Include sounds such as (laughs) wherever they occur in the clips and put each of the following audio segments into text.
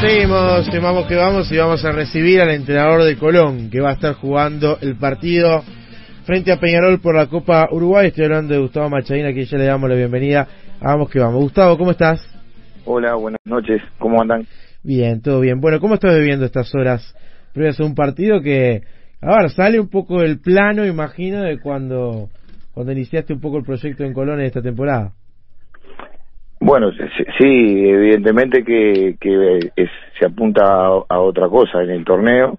Seguimos, vamos que vamos y vamos a recibir al entrenador de Colón que va a estar jugando el partido frente a Peñarol por la Copa Uruguay. Estoy hablando de Gustavo Machadina, que ya le damos la bienvenida. Vamos que vamos. Gustavo, ¿cómo estás? Hola, buenas noches. ¿Cómo andan? Bien, todo bien. Bueno, ¿cómo estás viviendo estas horas previas a un partido que, a ver, sale un poco del plano, imagino, de cuando, cuando iniciaste un poco el proyecto en Colón en esta temporada? Bueno, sí, evidentemente que, que se apunta a, otra cosa en el torneo,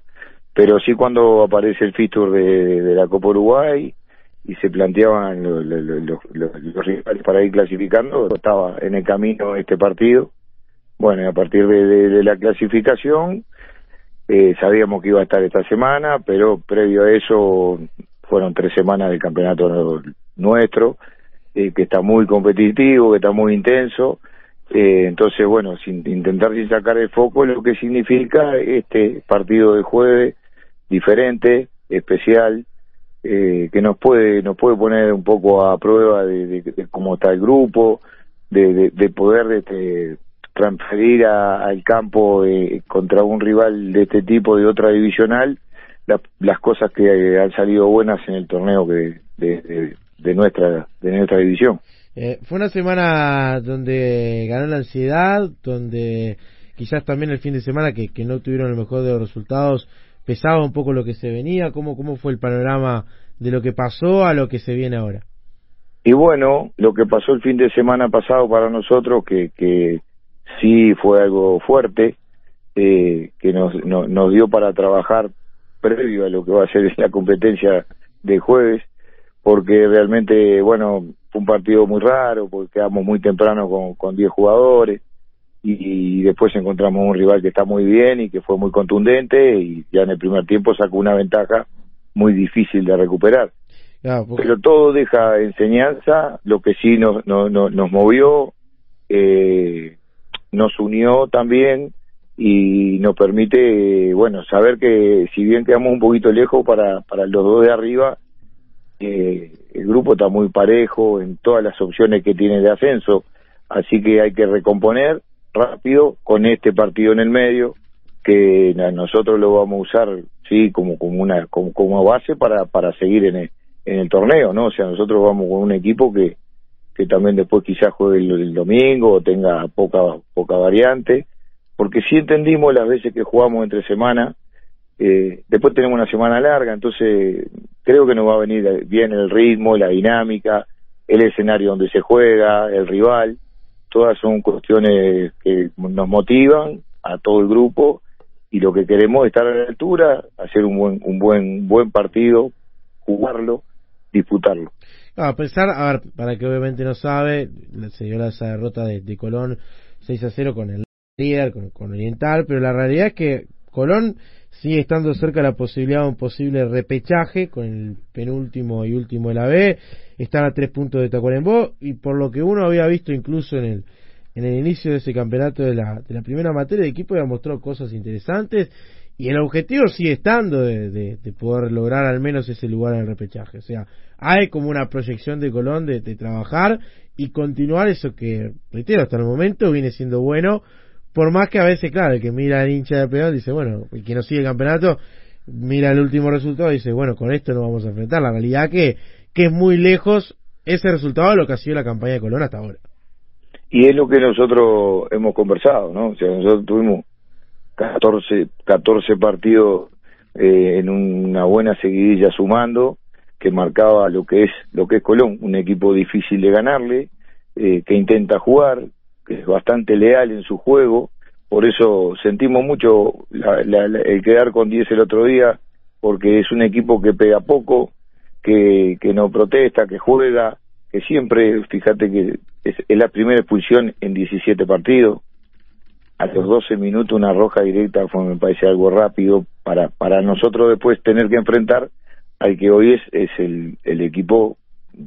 pero sí cuando aparece el fixture de, la Copa Uruguay y se planteaban los, rivales para ir clasificando, estaba en el camino este partido. Bueno, a partir de, la clasificación eh, sabíamos que iba a estar esta semana, pero previo a eso fueron tres semanas del campeonato nuestro eh, que está muy competitivo, que está muy intenso. Eh, entonces, bueno, sin intentar sacar el foco, lo que significa este partido de jueves diferente, especial, eh, que nos puede nos puede poner un poco a prueba de, cómo está el grupo, de, de, poder este, transferir al campo contra un rival de este tipo de otra divisional las cosas que han salido buenas en el torneo que de, de nuestra de nuestra división. Eh, fue una semana donde ganó la ansiedad, donde quizás también el fin de semana que, que no tuvieron el mejor de los resultados pesaba un poco lo que se venía. ¿Cómo, ¿Cómo fue el panorama de lo que pasó a lo que se viene ahora? Y bueno, lo que pasó el fin de semana pasado para nosotros, que, que sí fue algo fuerte, eh, que nos, nos dio para trabajar previo a lo que va a ser (laughs) la competencia de jueves, porque realmente, bueno, fue un partido muy raro, porque quedamos muy temprano con, con 10 jugadores y, después encontramos un rival que está muy bien y que fue muy contundente y ya en el primer tiempo sacó una ventaja muy difícil de recuperar. Pero todo deja enseñanza, lo que sí nos, nos, nos movió, eh, nos unió también y nos permite, bueno, saber que si bien quedamos un poquito lejos para, para los dos de arriba, eh, el grupo está muy parejo en todas las opciones que tiene de ascenso, así que hay que recomponer rápido con este partido en el medio, que nosotros lo vamos a usar sí como como una como, base para para seguir en el, en el torneo, ¿no? O sea, nosotros vamos con un equipo que que también después quizás juegue el, domingo o tenga poca poca variante, porque sí entendimos las veces que jugamos entre semana eh, después tenemos una semana larga, entonces creo que nos va a venir bien el ritmo, la dinámica, el escenario donde se juega, el rival. Todas son cuestiones que nos motivan a todo el grupo y lo que queremos es estar a la altura, hacer un buen, un buen, buen partido, jugarlo, disputarlo. a pesar, a ver, para que obviamente no sabe, se dio esa derrota de, Colón 6 a 0 con el líder, con, con Oriental, pero la realidad es que Colón sigue estando cerca la posibilidad de un posible repechaje con el penúltimo y último de la B, están a tres puntos de Tacuarembó y por lo que uno había visto incluso en el en el inicio de ese campeonato de la, de la primera materia el equipo ya mostró cosas interesantes y el objetivo sigue estando de, de, poder lograr al menos ese lugar en el repechaje. O sea, hay como una proyección de Colón de, de trabajar y continuar eso que, reitero, hasta el momento viene siendo bueno, por más que a veces, claro, el que mira al hincha de peón dice, bueno, el que no sigue el campeonato, mira el último resultado y dice, bueno, con esto no vamos a enfrentar. La realidad que, que es muy lejos ese resultado de lo que ha sido la campaña de Colón hasta ahora. Y es lo que nosotros hemos conversado, ¿no? O sea, nosotros tuvimos 14, 14 partidos eh, en una buena seguidilla sumando, que marcaba lo que es lo que es Colón, un equipo difícil de ganarle, eh, que intenta jugar, que es bastante leal en su juego, por eso sentimos mucho el quedar con 10 el otro día, porque es un equipo que pega poco, que, que no protesta, que juega, que siempre, fíjate que es, la primera expulsión en 17 partidos, a los 12 minutos una roja directa fue, me parece algo rápido para, para nosotros después tener que enfrentar al que hoy es, es el, el equipo,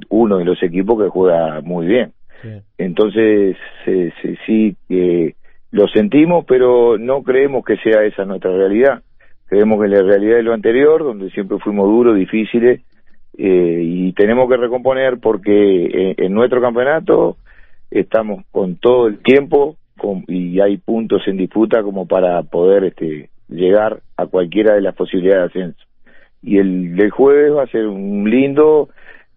uno de los equipos que juega muy bien. Entonces, sí, eh, lo sentimos, pero no creemos que sea esa nuestra realidad. Creemos que la realidad es lo anterior, donde siempre fuimos duros, difíciles, eh, y tenemos que recomponer porque en, nuestro campeonato estamos con todo el tiempo y hay puntos en disputa como para poder este, llegar a cualquiera de las posibilidades de ascenso. Y el del jueves va a ser un lindo,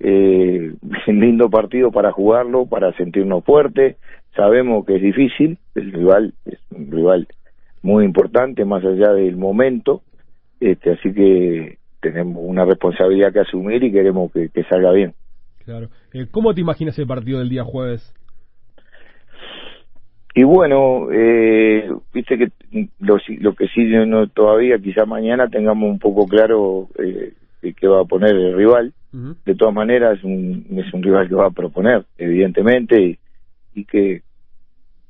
eh, un (laughs) lindo partido para jugarlo, para sentirnos fuertes. Sabemos que es difícil, el rival es un rival muy importante más allá del momento, este, así que tenemos una responsabilidad que asumir y queremos que, salga bien. Claro. Eh, ¿Cómo te imaginas el partido del día jueves? Y bueno, eh, viste que lo, lo que sí no, todavía, quizá mañana tengamos un poco claro eh, qué va a poner el rival. De todas maneras, es un, es un rival que va a proponer, evidentemente, y, que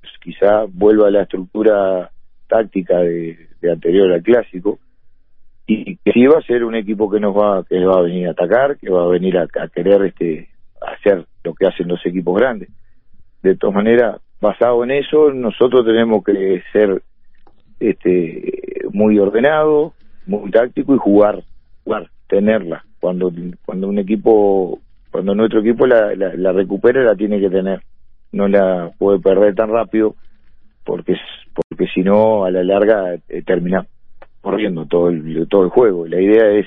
pues, quizá vuelva a la estructura táctica de, anterior al clásico y que sí va a ser un equipo que nos va que va a venir a atacar que va a venir a, a querer este hacer lo que hacen los equipos grandes de todas maneras basado en eso, nosotros tenemos que ser este, muy ordenados, muy táctico y jugar, jugar, tenerla. Cuando, cuando un equipo, cuando nuestro equipo la, la, recupere, la tiene que tener. No la puede perder tan rápido porque, porque si no, a la larga eh, termina corriendo todo el, todo el juego. La idea es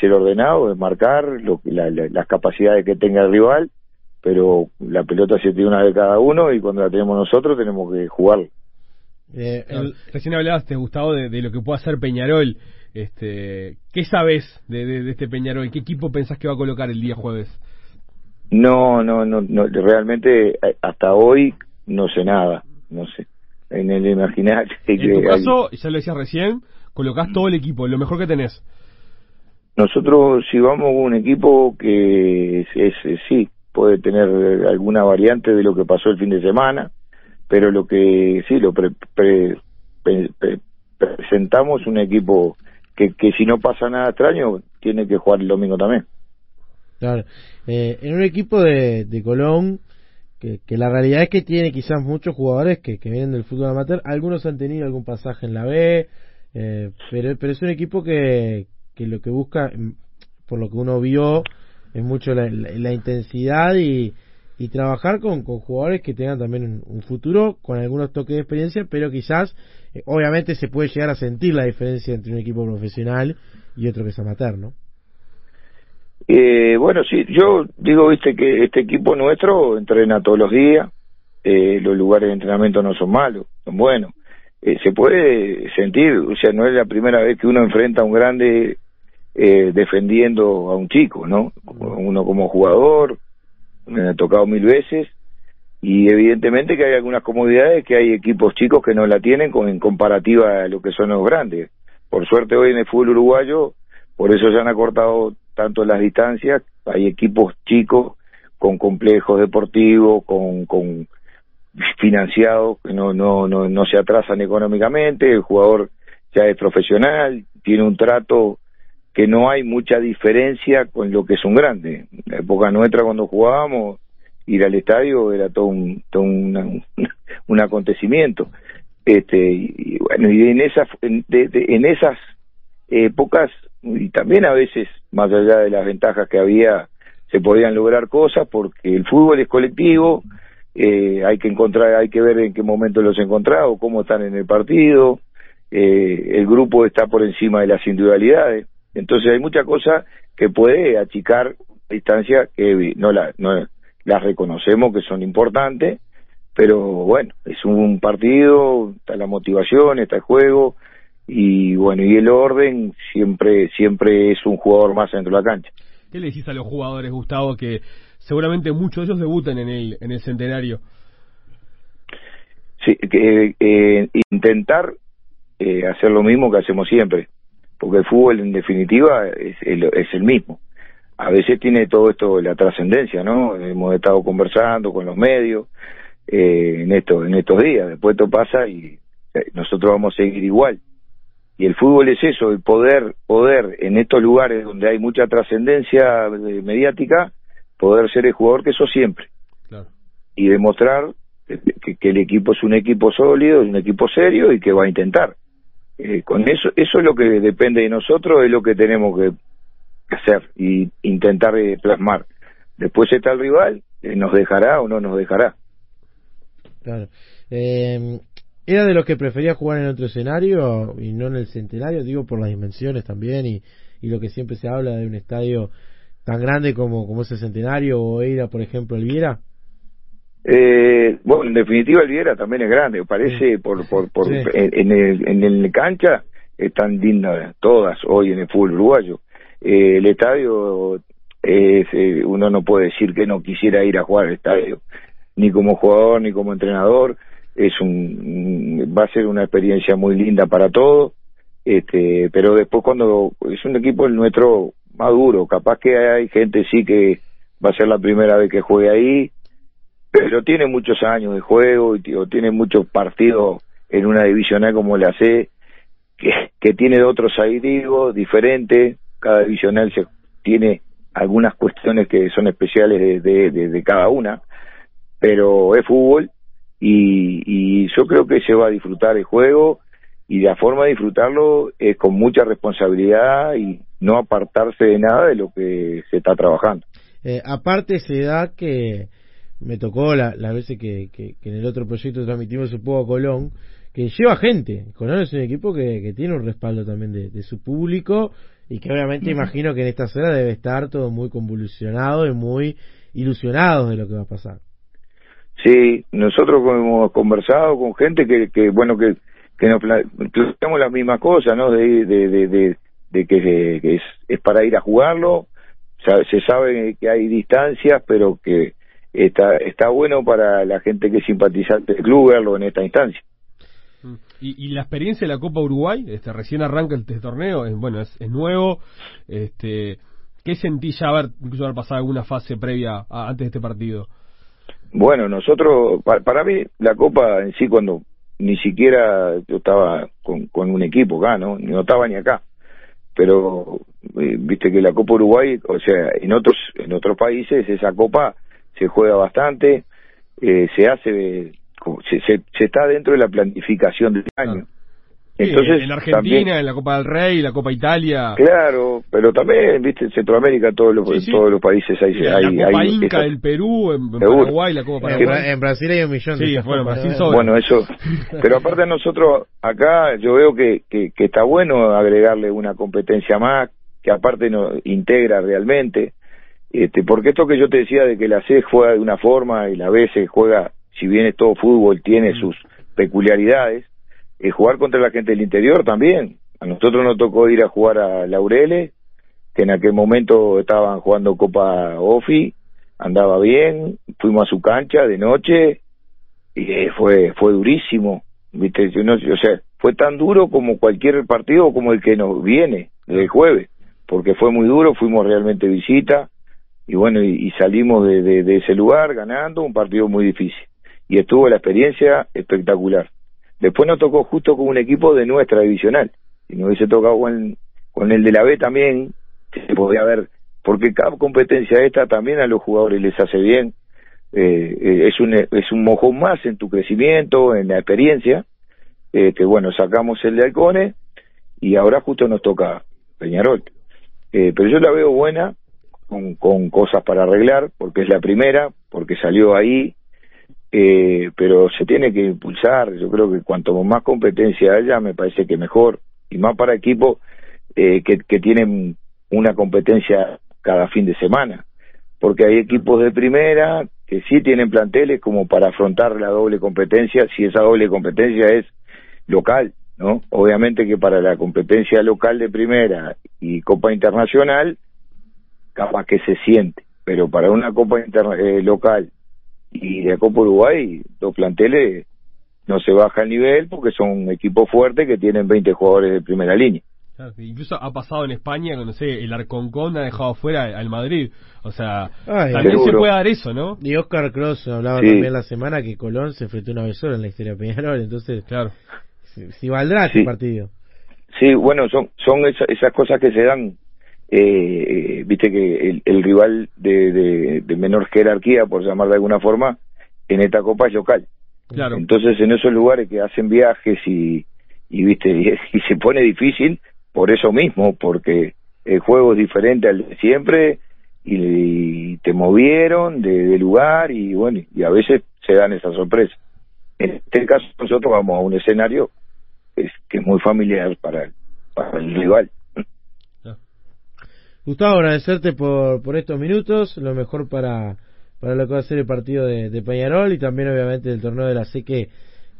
ser ordenado, es marcar lo, las capacidades que tenga el rival pero la pelota se tiene una de cada uno y cuando la tenemos nosotros tenemos que jugar. Eh, Recién hablabas, Gustavo, de, de, lo que puede hacer Peñarol. Este, ¿Qué sabes de, de, este Peñarol? ¿Qué equipo pensás que va a colocar el día jueves? No, no, no, no realmente eh, hasta hoy no sé nada, no sé. En el imaginario. En tu caso, ya lo decías recién, colocás todo el equipo, lo mejor que tenés. Nosotros, si vamos un equipo que es, es sí, puede tener alguna variante de lo que pasó el fin de semana, pero lo que sí, lo presentamos un equipo que, si no pasa nada extraño, tiene que jugar el domingo también. Claro, eh, en un equipo de, de Colón, que, que, la realidad es que tiene quizás muchos jugadores que, vienen del fútbol amateur, algunos han tenido algún pasaje en la B, eh, pero, pero es un equipo que, que lo que busca, mm, por lo que uno vio, es mucho la, la, intensidad y, y trabajar con, con, jugadores que tengan también un, futuro con algunos toques de experiencia, pero quizás, eh, obviamente, se puede llegar a sentir la diferencia entre un equipo profesional y otro que es amateur, ¿no? Eh, bueno, sí, yo digo, viste, que este equipo nuestro entrena todos los días, eh, los lugares de entrenamiento no son malos, son buenos. Eh, se puede sentir, o sea, no es la primera vez que uno enfrenta a un grande eh, defendiendo a un chico, ¿no? Uno como jugador, me ha tocado mil veces, y evidentemente que hay algunas comodidades que hay equipos chicos que no la tienen con, en comparativa a lo que son los grandes. Por suerte hoy en el fútbol uruguayo, por eso se han acortado tanto las distancias, hay equipos chicos con complejos deportivos, con, con financiados que no, no, no, no se atrasan económicamente, el jugador ya es profesional, tiene un trato que no hay mucha diferencia con lo que es un grande. En la época nuestra cuando jugábamos, ir al estadio era todo un, todo (laughs) un acontecimiento. Este, y, bueno, y en esas, en, en esas épocas, y también a veces, más allá de las ventajas que había, se podían lograr cosas porque el fútbol es colectivo, eh, hay que encontrar, hay que ver en qué momento los encontrado, cómo están en el partido, eh, el grupo está por encima de las individualidades. Entonces hay muchas cosas que puede achicar distancia que no la no las reconocemos que son importantes, pero bueno, es un partido, está la motivación, está el juego y bueno, y el orden siempre siempre es un jugador más dentro de la cancha. ¿Qué le decís a los jugadores, Gustavo, que seguramente muchos de ellos debuten en el en el centenario? Sí, que eh, intentar eh, hacer lo mismo que hacemos siempre, porque el fútbol en definitiva es, es el mismo. A veces tiene todo esto la trascendencia, ¿no? Hemos estado conversando con los medios eh, en estos en estos días. Después esto pasa y eh, nosotros vamos a seguir igual. Y el fútbol es eso, el poder poder en estos lugares donde hay mucha trascendencia eh, mediática, poder ser el jugador que sos siempre. Y demostrar que, que el equipo es un equipo sólido, es un equipo serio y que va a intentar. Eh, con eso, eso es lo que depende de nosotros, es lo que tenemos que hacer y intentar eh, plasmar. Después está el rival, eh, nos dejará o no nos dejará. Claro. Eh, ¿Era de los que prefería jugar en otro escenario y no en el centenario? Digo por las dimensiones también y, y lo que siempre se habla de un estadio tan grande como, como ese centenario o era, por ejemplo, el Viera. Eh, bueno, en definitiva el Viera también es grande, parece por, por, por en, el, en el cancha están lindas todas hoy en el fútbol uruguayo. Eh, el estadio es, eh, uno no puede decir que no quisiera ir a jugar al estadio, ni como jugador ni como entrenador. Es un va a ser una experiencia muy linda para todos. Este pero después cuando es un equipo el nuestro maduro capaz que hay gente sí que va a ser la primera vez que juegue ahí pero tiene muchos años de juego y tiene muchos partidos en una divisional como la C que, que tiene otros digo diferentes cada divisional se tiene algunas cuestiones que son especiales de, de, cada una pero es fútbol y, yo creo que se va a disfrutar el juego y la forma de disfrutarlo es con mucha responsabilidad y no apartarse de nada de lo que se está trabajando. Eh, aparte se da que me tocó la, las veces que, que, en el otro proyecto transmitimos un poco a Colón, que lleva gente. Colón es un equipo que, que tiene un respaldo también de, su público y que obviamente imagino que en esta zona debe estar todo muy convulsionado y muy ilusionado de lo que va a pasar. Sí, nosotros hemos conversado con gente que, que bueno, que, que nos planteamos las mismas cosas, ¿no? De, de, de, que, es, es para ir a jugarlo, se sabe que hay distancias, pero que está, está bueno para la gente que es simpatizante del club verlo en esta instancia. Y, y la experiencia de la Copa Uruguay, este, recién arranca este torneo, es, bueno, es, nuevo, este, ¿qué sentí ya haber, incluso haber pasado alguna fase previa antes de este partido? Bueno, nosotros, para, mí, la Copa en sí, cuando ni siquiera yo estaba con, con un equipo acá, ¿no? No estaba ni acá. Pero, eh, viste que la Copa Uruguay, o sea, en otros, en otros países esa Copa se juega bastante, eh, se hace, se, se, se, está dentro de la planificación del año. Entonces, en Argentina, en la Copa del Rey, la Copa Italia. Claro, pero también, viste, en Centroamérica, todos los, todos los países hay. hay la Copa Inca del Perú, en, Paraguay, la Copa Paraguay. En, Brasil hay un millón de bueno, Brasil bueno, eso. Pero aparte, nosotros acá, yo veo que, que, que, está bueno agregarle una competencia más, que aparte nos integra realmente. Este, porque esto que yo te decía de que la C juega de una forma y la B se juega, si bien es todo fútbol, tiene sus peculiaridades eh, jugar contra la gente del interior también. A nosotros nos tocó ir a jugar a Laureles, que en aquel momento estaban jugando Copa Ofi, andaba bien, fuimos a su cancha de noche y eh, fue fue durísimo, viste, yo no, o sea, fue tan duro como cualquier partido como el que nos viene el jueves, porque fue muy duro, fuimos realmente visita y bueno, y, salimos de, de ese lugar ganando un partido muy difícil y estuvo la experiencia espectacular. Después nos tocó justo con un equipo de nuestra divisional. Si nos hubiese tocado con, el de la B también, se podría haber, porque cada competencia esta también a los jugadores les hace bien. Eh, eh, es un es un mojón más en tu crecimiento, en la experiencia. Que bueno, sacamos el de Halcones y ahora justo nos toca Peñarol. Eh, pero yo la veo buena, con cosas para arreglar, porque es la primera, porque salió ahí, eh, pero se tiene que impulsar. Yo creo que cuanto más competencia haya, me parece que mejor, y más para equipos eh, que, tienen una competencia cada fin de semana, porque hay equipos de primera que sí tienen planteles como para afrontar la doble competencia, si esa doble competencia es local, ¿no? Obviamente que para la competencia local de primera y Copa Internacional, capaz que se siente, pero para una Copa eh, local y de Copa Uruguay, los planteles no se baja el nivel porque son equipos fuertes que tienen 20 jugadores de primera línea. incluso ha pasado en España, no sé, el Arconcón ha dejado fuera al Madrid. O sea, también se puede dar eso, ¿no? Y Oscar Cross hablaba también la semana que Colón se enfrentó una vez sola en la historia de Peñarol, entonces, claro, si, valdrá ese partido. Sí, bueno, son, son esas cosas que se dan eh, viste que el, rival de, de, menor jerarquía, por llamar de alguna forma, en esta copa es local. Claro. Entonces, en esos lugares que hacen viajes y, y viste, (laughs) y, se pone difícil por eso mismo, porque el juego es diferente al de siempre y, te movieron de, de, lugar y bueno, y a veces se dan esas sorpresas. en este caso nosotros vamos a un escenario que es, que es muy familiar para, para el rival. Gustavo, agradecerte por, por estos minutos, lo mejor para, para lo que va a ser el partido de, de Peñarol y también obviamente el torneo de la C que,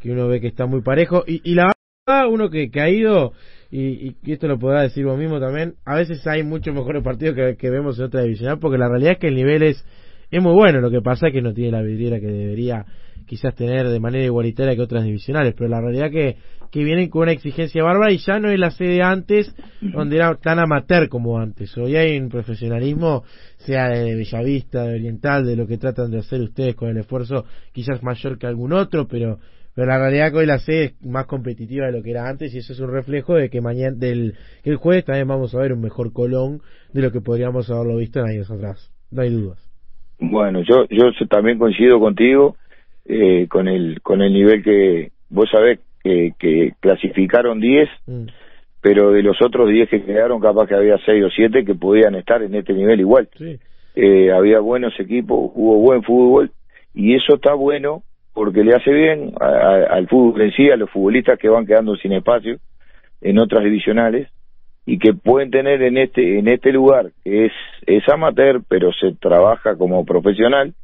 que uno ve que está muy parejo. Y, y la verdad, uno que, que ha ido, y, y esto lo podrá decir vos mismo también, a veces hay muchos mejores partidos que, que vemos en otra divisional porque la realidad es que el nivel es, es muy bueno, lo que pasa es que no tiene la vidriera que debería quizás tener de manera igualitaria que otras divisionales, pero la realidad que, que vienen con una exigencia bárbara y ya no es la sede antes, donde era tan amateur como antes. Hoy hay un profesionalismo, sea de Bellavista, de Oriental, de lo que tratan de hacer ustedes con el esfuerzo quizás mayor que algún otro, pero pero la realidad que hoy la sede es más competitiva de lo que era antes y eso es un reflejo de que mañana del que el jueves también vamos a ver un mejor Colón de lo que podríamos haberlo visto en años atrás. No hay dudas bueno yo yo también coincido contigo eh, con el con el nivel que vos sabés que, que clasificaron 10 mm. pero de los otros 10 que quedaron capaz que había 6 o 7 que podían estar en este nivel igual sí. eh, había buenos equipos hubo buen fútbol y eso está bueno porque le hace bien a, a, al fútbol en sí, a los futbolistas que van quedando sin espacio en otras divisionales y que pueden tener en este en este lugar que es es amateur pero se trabaja como profesional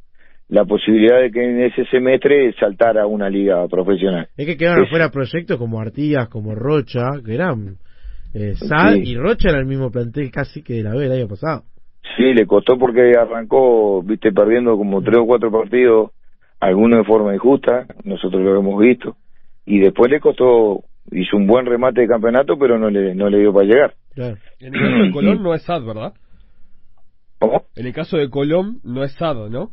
la posibilidad de que en ese semestre saltara a una liga profesional. Es que quedaron es, fuera proyectos como Artigas, como Rocha, que eran eh, Sal sí. y Rocha era el mismo plantel casi que de la B el año pasado. Sí, le costó porque arrancó, viste, perdiendo como tres o cuatro partidos algunos de forma injusta, nosotros lo hemos visto, y después le costó, hizo un buen remate de campeonato, pero no le, no le dio para llegar. Claro. En el caso de Colón (clears throat) no es SAD, ¿verdad? ¿Cómo? En el caso de Colón no es SAD, ¿no?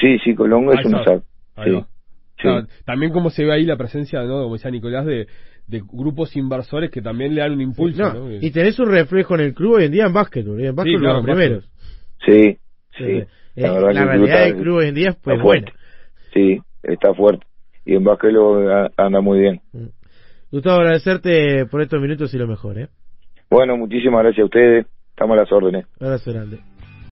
Sí, sí, Colón es un SAD. Sí. Sí. Claro, también como se ve ahí la presencia, ¿no? Como decía Nicolás, de, de grupos inversores que también le dan un impulso. No, ¿no? Y tenés un reflejo en el club hoy en día en básquetbol. En básquetbol Sí, claro, los primeros. Sí, sí. Eh, La club realidad está- del club hoy en día es pues está buena. fuerte. Sí, está fuerte. Y en básquet lo a- anda muy bien. Mm. Gustavo, agradecerte por estos minutos y lo mejor, ¿eh? Bueno, muchísimas gracias a ustedes. Estamos a las órdenes. Abrazo grande.